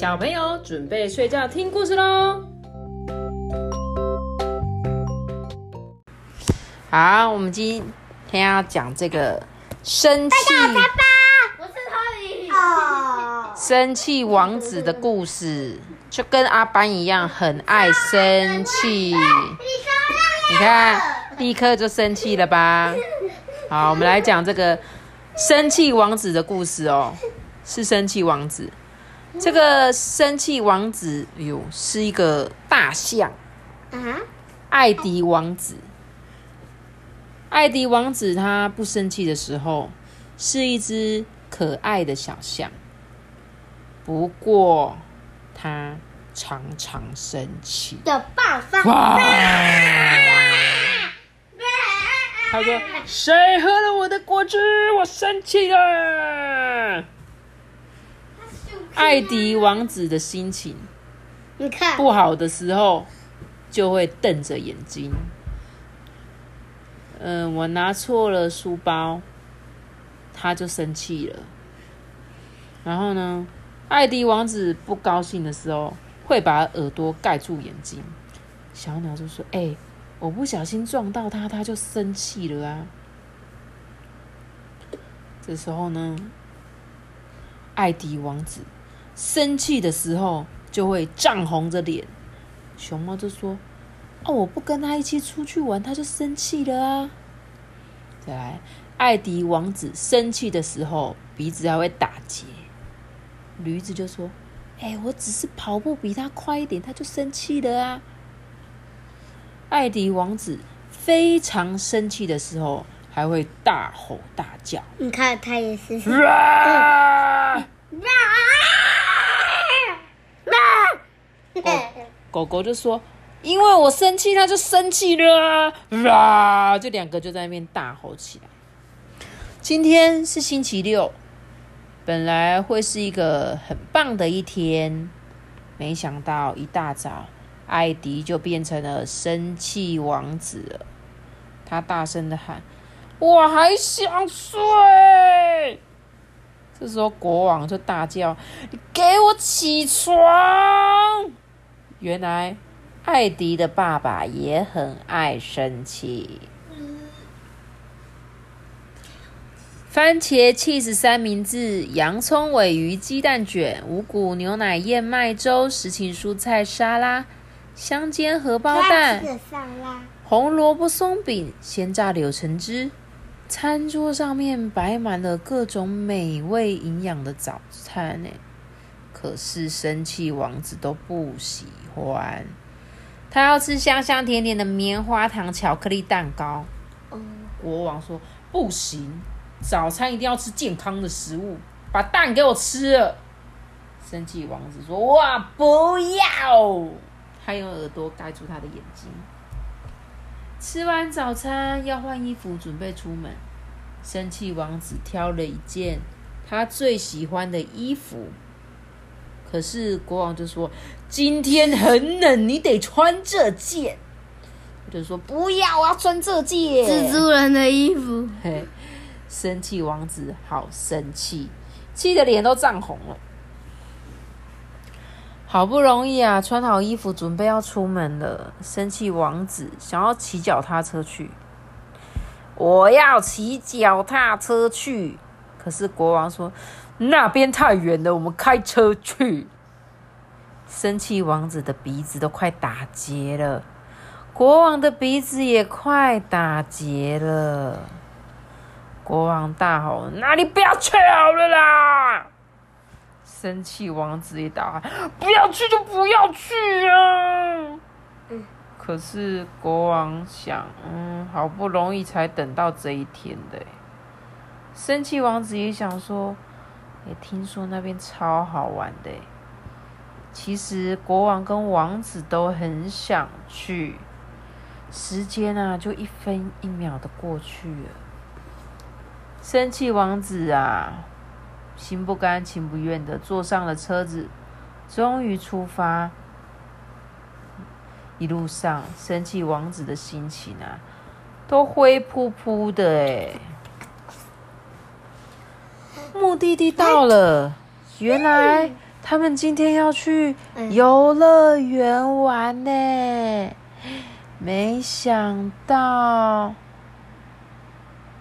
小朋友准备睡觉听故事喽。好，我们今天要讲这个生气我是 Tony。哦，生气王子的故事，就跟阿班一样，很爱生气。你看，立刻就生气了吧？好，我们来讲这个生气王子的故事哦。是生气王子，这个生气王子，哎呦，是一个大象。啊，艾迪王子。艾迪王子他不生气的时候，是一只可爱的小象。不过他常常生气的爆发。他说：“谁喝了我的果汁？我生气了。”艾迪王子的心情，你看不好的时候就会瞪着眼睛。嗯，我拿错了书包，他就生气了。然后呢，艾迪王子不高兴的时候会把耳朵盖住眼睛。小鸟就说：“哎，我不小心撞到他，他就生气了啊。”这时候呢，艾迪王子。生气的时候就会涨红着脸，熊猫就说：“哦，我不跟他一起出去玩，他就生气了啊。”再来，艾迪王子生气的时候鼻子还会打结，驴子就说：“哎，我只是跑步比他快一点，他就生气了啊。”艾迪王子非常生气的时候还会大吼大叫，你看他也是。狗狗就说：“因为我生气，它就生气了啊！”就两个就在那边大吼起来。今天是星期六，本来会是一个很棒的一天，没想到一大早，艾迪就变成了生气王子了。他大声的喊：“我还想睡！”这时候国王就大叫：“你给我起床！”原来，艾迪的爸爸也很爱生气。番茄 cheese 三明治、洋葱尾鱼鸡蛋卷、五谷牛奶燕麦粥、实情蔬菜沙拉、香煎荷包蛋、红萝卜松饼、鲜榨柳橙汁，餐桌上面摆满了各种美味营养的早餐呢。可是生气王子都不喜欢，他要吃香香甜甜的棉花糖巧克力蛋糕。国王说：“不行，早餐一定要吃健康的食物，把蛋给我吃了。”生气王子说：“哇，不要！”他用耳朵盖住他的眼睛。吃完早餐要换衣服，准备出门。生气王子挑了一件他最喜欢的衣服。可是国王就说：“今天很冷，你得穿这件。”就说：“不要，我要穿这件蜘蛛人的衣服。”嘿，生气王子好生气，气得脸都涨红了。好不容易啊，穿好衣服准备要出门了。生气王子想要骑脚踏车去，我要骑脚踏车去。可是国王说。那边太远了，我们开车去。生气王子的鼻子都快打结了，国王的鼻子也快打结了。国王大吼：“那你不要去好了啦！”生气王子也大喊：“不要去就不要去啊！”可是国王想：“嗯，好不容易才等到这一天的。”生气王子也想说。也听说那边超好玩的，其实国王跟王子都很想去，时间啊就一分一秒的过去了。生气王子啊，心不甘情不愿的坐上了车子，终于出发。一路上，生气王子的心情啊，都灰扑扑的哎。目的地到了，原来他们今天要去游乐园玩呢。没想到，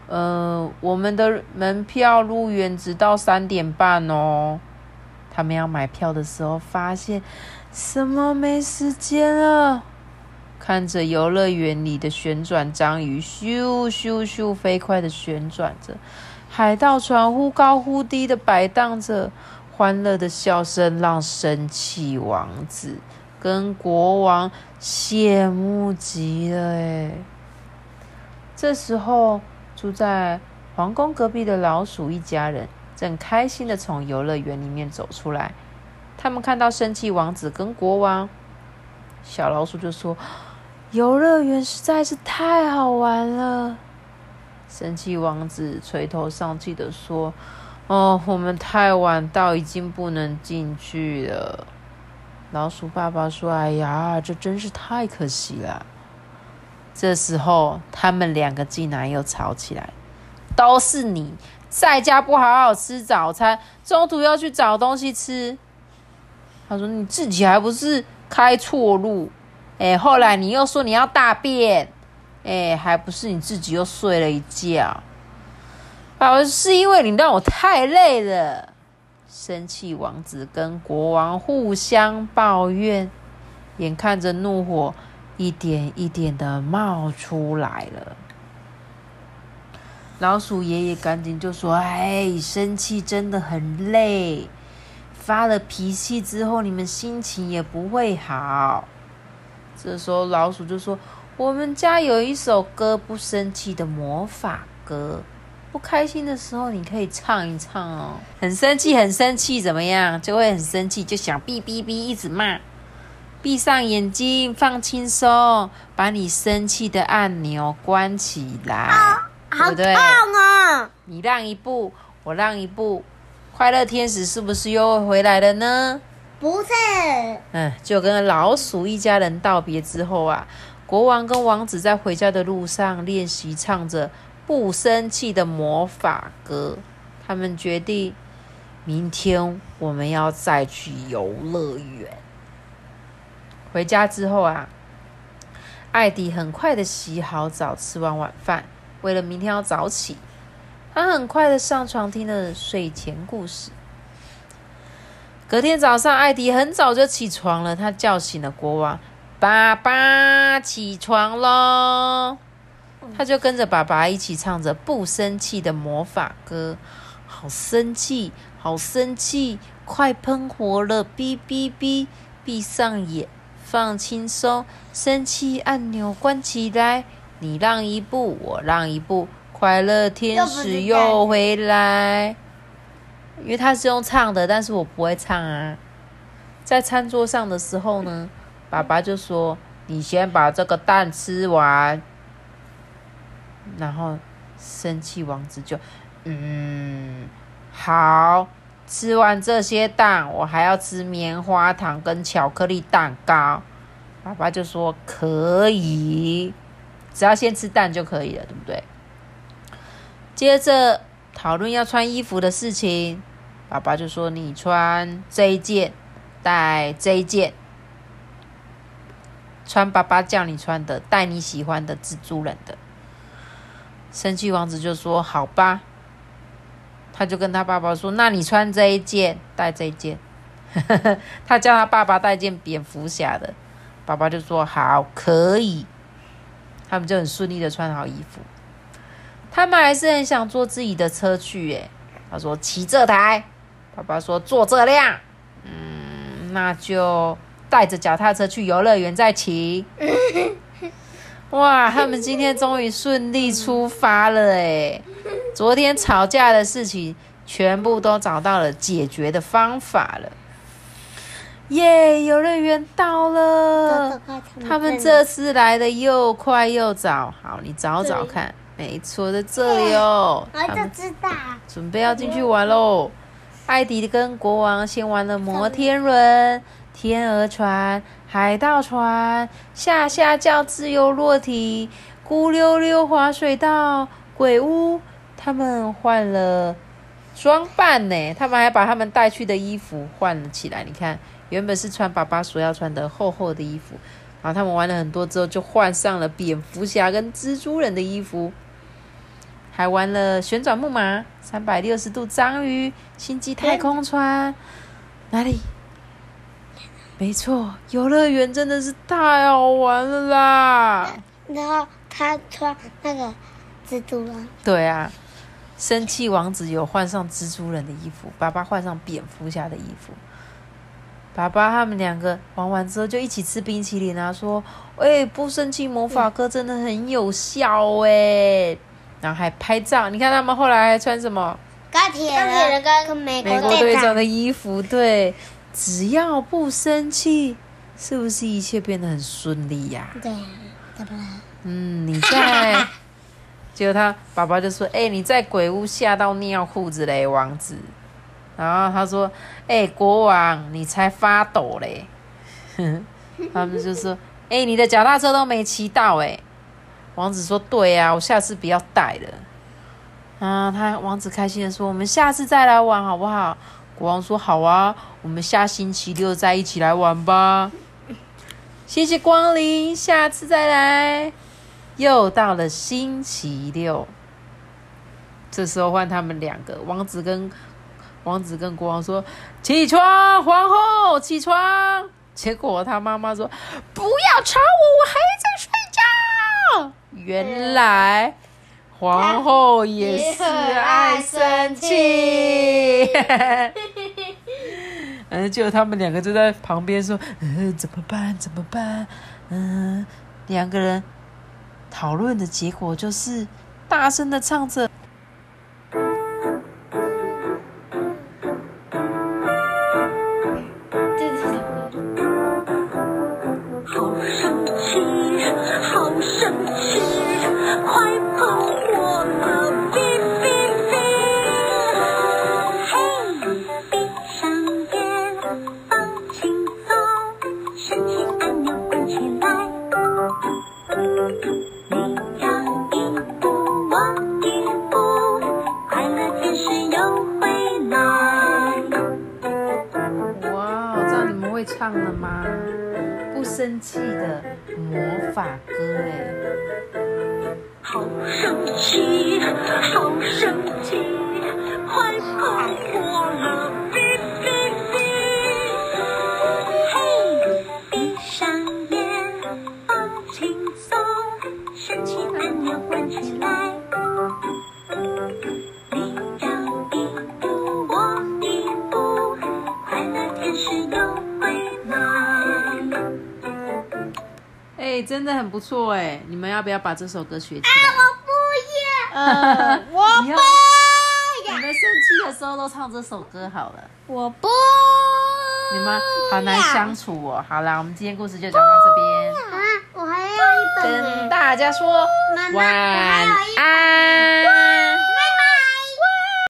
呃，我们的门票入园直到三点半哦。他们要买票的时候，发现什么没时间了。看着游乐园里的旋转章鱼咻咻咻飞快的旋转着，海盗船忽高忽低的摆荡着，欢乐的笑声让生气王子跟国王羡慕极了。哎，这时候住在皇宫隔壁的老鼠一家人正开心的从游乐园里面走出来。他们看到生气王子跟国王，小老鼠就说：“游乐园实在是太好玩了。”生气王子垂头丧气的说：“哦，我们太晚到，已经不能进去了。”老鼠爸爸说：“哎呀，这真是太可惜了。”这时候，他们两个竟然又吵起来，都是你在家不好好吃早餐，中途要去找东西吃。他说：“你自己还不是开错路？哎，后来你又说你要大便，哎，还不是你自己又睡了一觉？而，是因为你让我太累了。”生气王子跟国王互相抱怨，眼看着怒火一点一点的冒出来了。老鼠爷爷赶紧就说：“哎，生气真的很累，发了脾气之后，你们心情也不会好。”这时候老鼠就说：“我们家有一首歌，不生气的魔法歌。”不开心的时候，你可以唱一唱哦。很生气，很生气，怎么样？就会很生气，就想哔哔哔一直骂。闭上眼睛，放轻松，把你生气的按钮关起来，对好不对？痛哦！你让一步，我让一步，快乐天使是不是又回来了呢？不是，嗯，就跟老鼠一家人道别之后啊，国王跟王子在回家的路上练习唱着不生气的魔法歌。他们决定，明天我们要再去游乐园。回家之后啊，艾迪很快的洗好澡，吃完晚饭，为了明天要早起，他很快的上床听了睡前故事。隔天早上，艾迪很早就起床了，他叫醒了国王：“爸爸，起床喽！”他就跟着爸爸一起唱着不生气的魔法歌。好生气，好生气，快喷火了！哔哔哔，闭上眼，放轻松，生气按钮关起来。你让一步，我让一步，快乐天使又回来。因为他是用唱的，但是我不会唱啊。在餐桌上的时候呢，爸爸就说：“你先把这个蛋吃完。”然后生气王子就，嗯，好，吃完这些蛋，我还要吃棉花糖跟巧克力蛋糕。爸爸就说可以，只要先吃蛋就可以了，对不对？接着讨论要穿衣服的事情，爸爸就说你穿这一件，带这一件，穿爸爸叫你穿的，带你喜欢的蜘蛛人的。生气王子就说：“好吧。”他就跟他爸爸说：“那你穿这一件，带这一件。”他叫他爸爸带件蝙蝠侠的，爸爸就说：“好，可以。”他们就很顺利的穿好衣服。他们还是很想坐自己的车去，耶。他说：“骑这台。”爸爸说：“坐这辆。”嗯，那就带着脚踏车去游乐园再骑。哇，他们今天终于顺利出发了哎！昨天吵架的事情全部都找到了解决的方法了。耶，游乐园到了！他们这次来的又快又早。好，你找找看，没错，在这里哦。我就知道，准备要进去玩喽。艾迪跟国王先玩了摩天轮、天鹅船、海盗船、下下叫自由落体、咕溜溜滑水道、鬼屋。他们换了装扮呢，他们还把他们带去的衣服换了起来。你看，原本是穿爸爸所要穿的厚厚的衣服，然后他们玩了很多之后，就换上了蝙蝠侠跟蜘蛛人的衣服，还玩了旋转木马、三百六十度章鱼、星际太空船，哪里？没错，游乐园真的是太好玩了啦！然后他穿那个蜘蛛人，对啊，生气王子有换上蜘蛛人的衣服，爸爸换上蝙蝠侠的衣服。爸爸他们两个玩完之后就一起吃冰淇淋啊，说：“哎、不生气魔法哥真的很有效哎。”然后还拍照，你看他们后来还穿什么钢铁人跟美国队长的衣服？对，只要不生气，是不是一切变得很顺利呀、对，怎么了？嗯，你在，结果他爸爸就说：“哎、你在鬼屋吓到尿裤子嘞，王子。”然后他说：“哎、国王，你才发抖嘞。”他们就说：“哎、你的脚踏车都没骑到哎。”王子说：“对呀、啊，我下次不要带了。”啊，他王子开心的说：“我们下次再来玩好不好？”国王说：“好啊，我们下星期六再一起来玩吧。”谢谢光临，下次再来。又到了星期六，这时候换他们两个，王子跟王子跟国王说：“起床，皇后，起床！”结果他妈妈说：“不要吵我，我还在睡觉。”原来皇后也是爱生气。嗯，就他们两个就在旁边说：“呃，怎么办？怎么办？”嗯，两个人讨论的结果就是大声的唱着。好生气，好生气，快碰我了，哔哔哔！嘿，闭上眼，放轻松，神奇按钮关起来。你让一步，我一步，快乐天使又会来。哎，真的很不错哎，你们要不要把这首歌学起来？啊，我以后不 你们生气的时候都唱这首歌好了。我不你们好难相处哦。好啦，我们今天故事就讲到这边，啊！我还要一本跟。大家说晚安。